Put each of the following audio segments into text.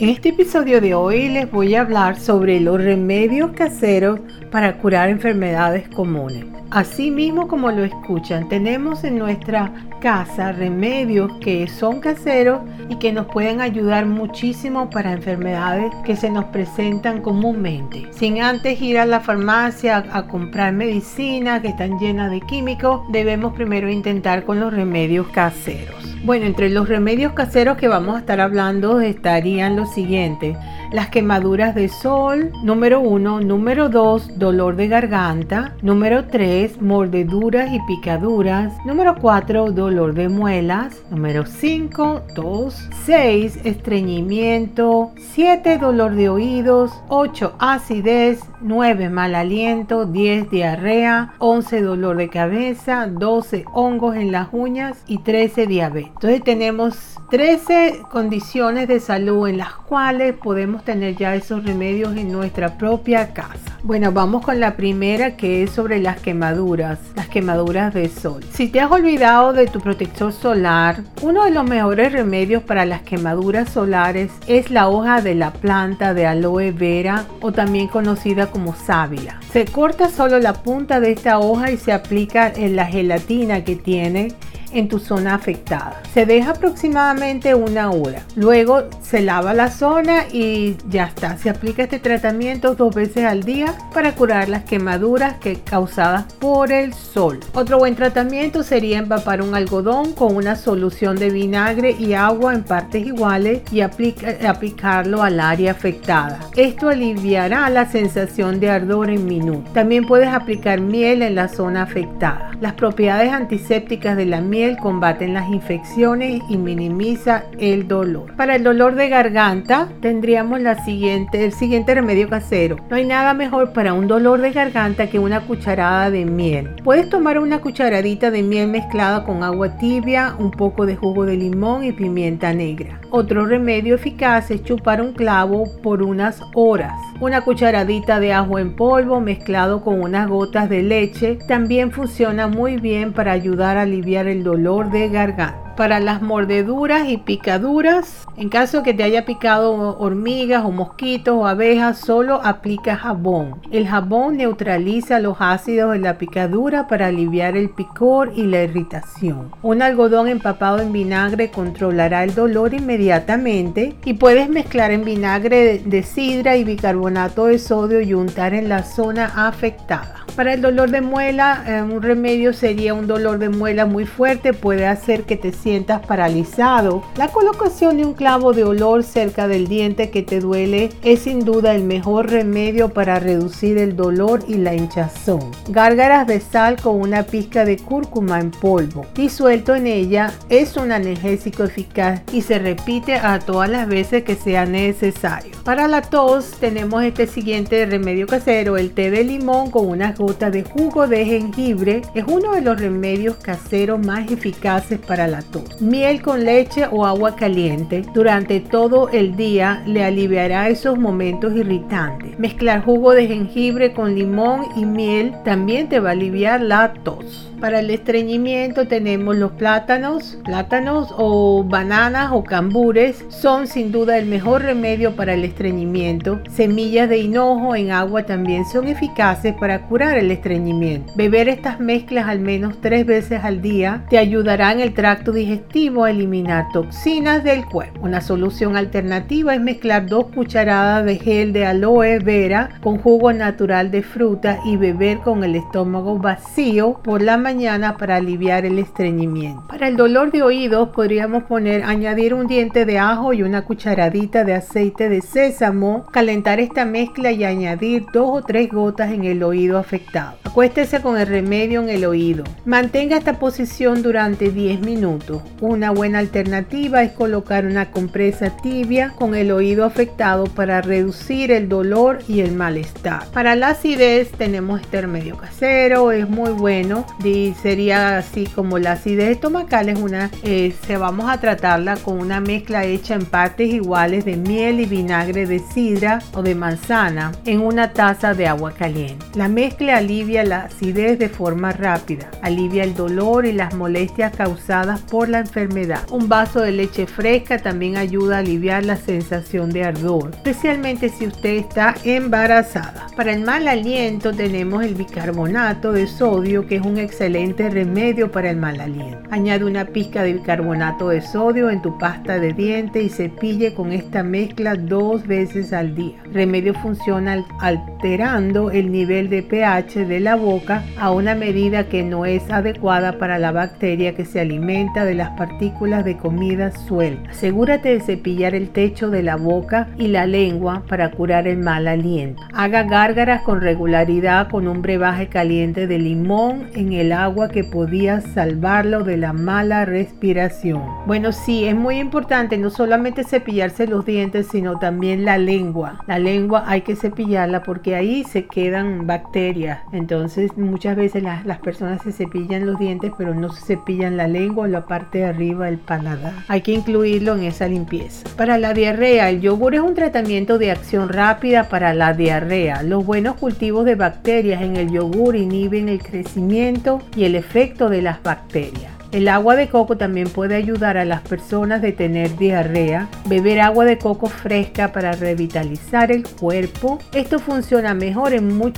En este episodio de hoy les voy a hablar sobre los remedios caseros para curar enfermedades comunes. Así mismo como lo escuchan, tenemos en nuestra casa remedios que son caseros y que nos pueden ayudar muchísimo para enfermedades que se nos presentan comúnmente. Sin antes ir a la farmacia a comprar medicinas que están llenas de químicos, debemos primero intentar con los remedios caseros. Bueno, entre los remedios caseros que vamos a estar hablando estarían los siguientes. Las quemaduras de sol, número 1, número 2, dolor de garganta, número 3, mordeduras y picaduras, número 4, dolor de muelas, número 5, tos, 6, estreñimiento, 7, dolor de oídos, 8, acidez, 9, mal aliento, 10, diarrea, 11, dolor de cabeza, 12, hongos en las uñas y 13, diabetes. Entonces tenemos 13 condiciones de salud en las cuales podemos tener ya esos remedios en nuestra propia casa. Bueno, vamos con la primera que es sobre las quemaduras, las quemaduras de sol. Si te has olvidado de tu protector solar, uno de los mejores remedios para las quemaduras solares es la hoja de la planta de aloe vera o también conocida como sábila. Se corta solo la punta de esta hoja y se aplica en la gelatina que tiene en tu zona afectada. Se deja aproximadamente una hora. Luego se lava la zona y ya está. Se aplica este tratamiento dos veces al día para curar las quemaduras que causadas por el sol. Otro buen tratamiento sería empapar un algodón con una solución de vinagre y agua en partes iguales y aplicarlo al área afectada. Esto aliviará la sensación de ardor en minutos. También puedes aplicar miel en la zona afectada. Las propiedades antisépticas de la miel combaten las infecciones y minimiza el dolor. Para el dolor de garganta tendríamos el siguiente remedio casero. No hay nada mejor para un dolor de garganta que una cucharada de miel. Puedes tomar una cucharadita de miel mezclada con agua tibia, un poco de jugo de limón y pimienta negra. Otro remedio eficaz es chupar un clavo por unas horas. Una cucharadita de ajo en polvo mezclado con unas gotas de leche también funciona muy bien para ayudar a aliviar el dolor de garganta para las mordeduras y picaduras. En caso que te haya picado hormigas o mosquitos o abejas, solo aplica jabón. El jabón neutraliza los ácidos de la picadura para aliviar el picor y la irritación. Un algodón empapado en vinagre controlará el dolor inmediatamente y puedes mezclar en vinagre de sidra y bicarbonato de sodio y untar en la zona afectada. Para el dolor de muela, eh, un remedio sería un dolor de muela muy fuerte, puede hacer que te sientas paralizado. La colocación de un clavo de olor cerca del diente que te duele es sin duda el mejor remedio para reducir el dolor y la hinchazón. Gárgaras de sal con una pizca de cúrcuma en polvo disuelto en ella es un analgésico eficaz y se repite a todas las veces que sea necesario. Para la tos tenemos este siguiente remedio casero, el té de limón con unas gota de jugo de jengibre es uno de los remedios caseros más eficaces para la tos. Miel con leche o agua caliente durante todo el día le aliviará esos momentos irritantes. Mezclar jugo de jengibre con limón y miel también te va a aliviar la tos. Para el estreñimiento tenemos los plátanos, plátanos o bananas o cambures son sin duda el mejor remedio para el estreñimiento. Semillas de hinojo en agua también son eficaces para curar el estreñimiento. Beber estas mezclas al menos tres veces al día te ayudará en el tracto digestivo a eliminar toxinas del cuerpo. Una solución alternativa es mezclar dos cucharadas de gel de aloe vera con jugo natural de fruta y beber con el estómago vacío por la mañana para aliviar el estreñimiento. Para el dolor de oídos podríamos poner añadir un diente de ajo y una cucharadita de aceite de sésamo, calentar esta mezcla y añadir dos o tres gotas en el oído afectado. Acuéstese con el remedio en el oído. Mantenga esta posición durante 10 minutos. Una buena alternativa es colocar una compresa tibia con el oído afectado para reducir el dolor y el malestar. Para la acidez tenemos este remedio casero, es muy bueno. Y sería así como la acidez estomacal es una, eh, se vamos a tratarla con una mezcla hecha en partes iguales de miel y vinagre de sidra o de manzana en una taza de agua caliente. La mezcla alivia la acidez de forma rápida, alivia el dolor y las molestias causadas por la enfermedad. Un vaso de leche fresca también ayuda a aliviar la sensación de ardor, especialmente si usted está embarazada. Para el mal aliento tenemos el bicarbonato de sodio que es un excelente remedio para el mal aliento. Añade una pizca de bicarbonato de sodio en tu pasta de dientes y cepille con esta mezcla dos veces al día. Remedio funciona alterando el nivel de pH de boca a una medida que no es adecuada para la bacteria que se alimenta de las partículas de comida suelta. Asegúrate de cepillar el techo de la boca y la lengua para curar el mal aliento. Haga gárgaras con regularidad con un brebaje caliente de limón en el agua que podía salvarlo de la mala respiración. Bueno, sí, es muy importante no solamente cepillarse los dientes, sino también la lengua. La lengua hay que cepillarla porque ahí se quedan bacterias. Entonces, muchas veces las personas se cepillan los dientes, pero no se cepillan la lengua o la parte de arriba del paladar. Hay que incluirlo en esa limpieza. Para la diarrea, el yogur es un tratamiento de acción rápida para la diarrea. Los buenos cultivos de bacterias en el yogur inhiben el crecimiento y el efecto de las bacterias. El agua de coco también puede ayudar a las personas de tener diarrea. Beber agua de coco fresca para revitalizar el cuerpo. Esto funciona mejor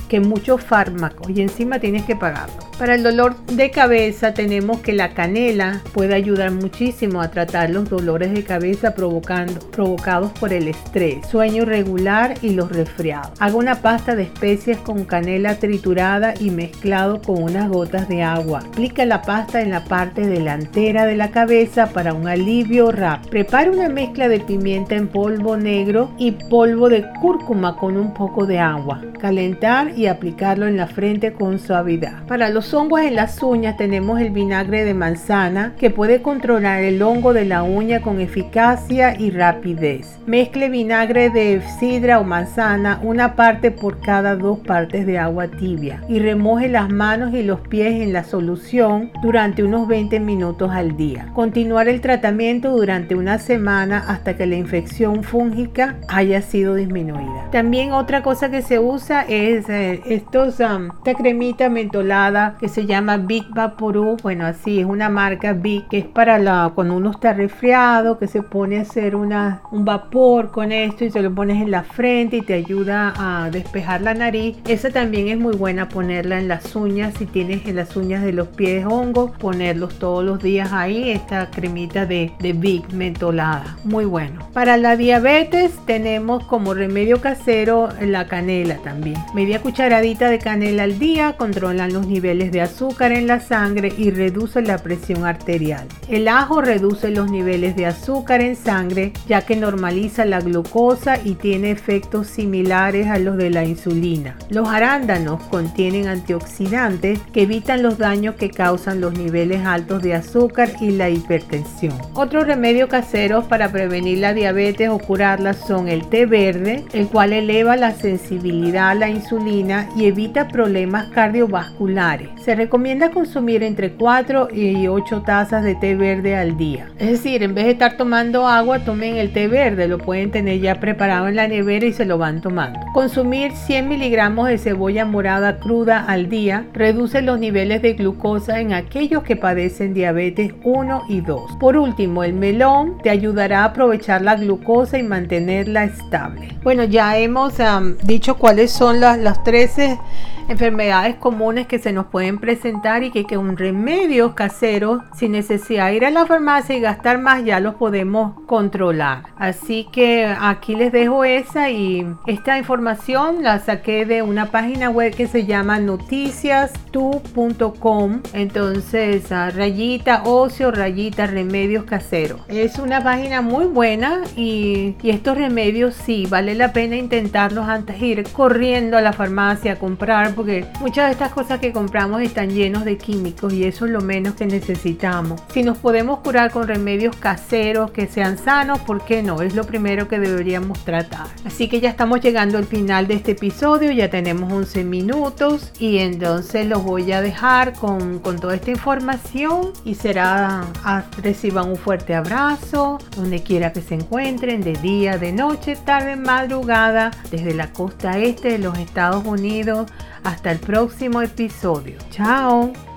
que muchos fármacos y encima tienes que pagarlo. Para el dolor de cabeza tenemos que la canela puede ayudar muchísimo a tratar los dolores de cabeza provocados por el estrés, sueño irregular y los resfriados. Haga una pasta de especias con canela triturada y mezclado con unas gotas de agua. Aplica la pasta en la parte delantera de la cabeza para un alivio rápido. Prepare una mezcla de pimienta en polvo negro y polvo de cúrcuma con un poco de agua. Calentar y aplicarlo en la frente con suavidad. Para los hongos en las uñas tenemos el vinagre de manzana que puede controlar el hongo de la uña con eficacia y rapidez. Mezcle vinagre de sidra o manzana una parte por cada dos partes de agua tibia y remoje las manos y los pies en la solución durante unos 20 minutos al día. Continuar el tratamiento durante una semana hasta que la infección fúngica haya sido disminuida. También otra cosa que se usa es eh, um, esta cremita mentolada que se llama Big Vaporú. Bueno, así es una marca Big que es para cuando uno está resfriado, que se pone a hacer un vapor con esto y se lo pones en la frente y te ayuda a despejar la nariz. Esa también es muy buena ponerla en las uñas. Si tienes en las uñas de los pies hongos, ponerlos todos los días ahí esta cremita de, de Big mentolada. Muy bueno. Para la diabetes tenemos como remedio casero la canela también. Media cucharadita de canela al día controlan los niveles de azúcar en la sangre y reduce la presión arterial. El ajo reduce los niveles de azúcar en sangre ya que normaliza la glucosa y tiene efectos similares a los de la insulina. Los arándanos contienen antioxidantes que evitan los daños que causan los niveles altos de azúcar y la hipertensión. Otros remedios caseros para prevenir la diabetes o curarla son el té verde, el cual eleva la sensibilidad a la insulina y evita problemas cardiovasculares. Se recomienda consumir entre 4 y 8 tazas de té verde al día. Es decir, en vez de estar tomando agua, tomen el té verde, lo pueden tener ya preparado en la nevera y se lo van tomando. Consumir 100 miligramos de cebolla morada cruda al día reduce los niveles de glucosa en aquellos que padecen diabetes 1 y 2. Por último, el melón te ayudará a aprovechar la glucosa y mantenerla estable. Bueno, ya hemos dicho cuáles son las, las 13 enfermedades comunes que se nos pueden presentar y que, que un remedio casero sin necesidad de ir a la farmacia y gastar más ya los podemos controlar. Así que aquí les dejo esa y esta información la saqué de una página web que se llama noticiastu.com. Entonces, rayita ocio, rayita remedios caseros. Es una página muy buena y, estos remedios sí, vale la pena intentarlos antes de ir corriendo a la farmacia a comprar porque muchas de estas cosas que compramos están llenos de químicos y eso es lo menos que necesitamos. Si nos podemos curar con remedios caseros que sean sanos, ¿por qué no? Es lo primero que deberíamos tratar. Así que ya estamos llegando al final de este episodio, ya tenemos 11 minutos y entonces los voy a dejar con toda esta información y será, a, reciban un fuerte abrazo donde quiera que se encuentren, de día, de noche, tarde, madrugada, desde la costa este de los Estados Unidos. Hasta el próximo episodio. Chao.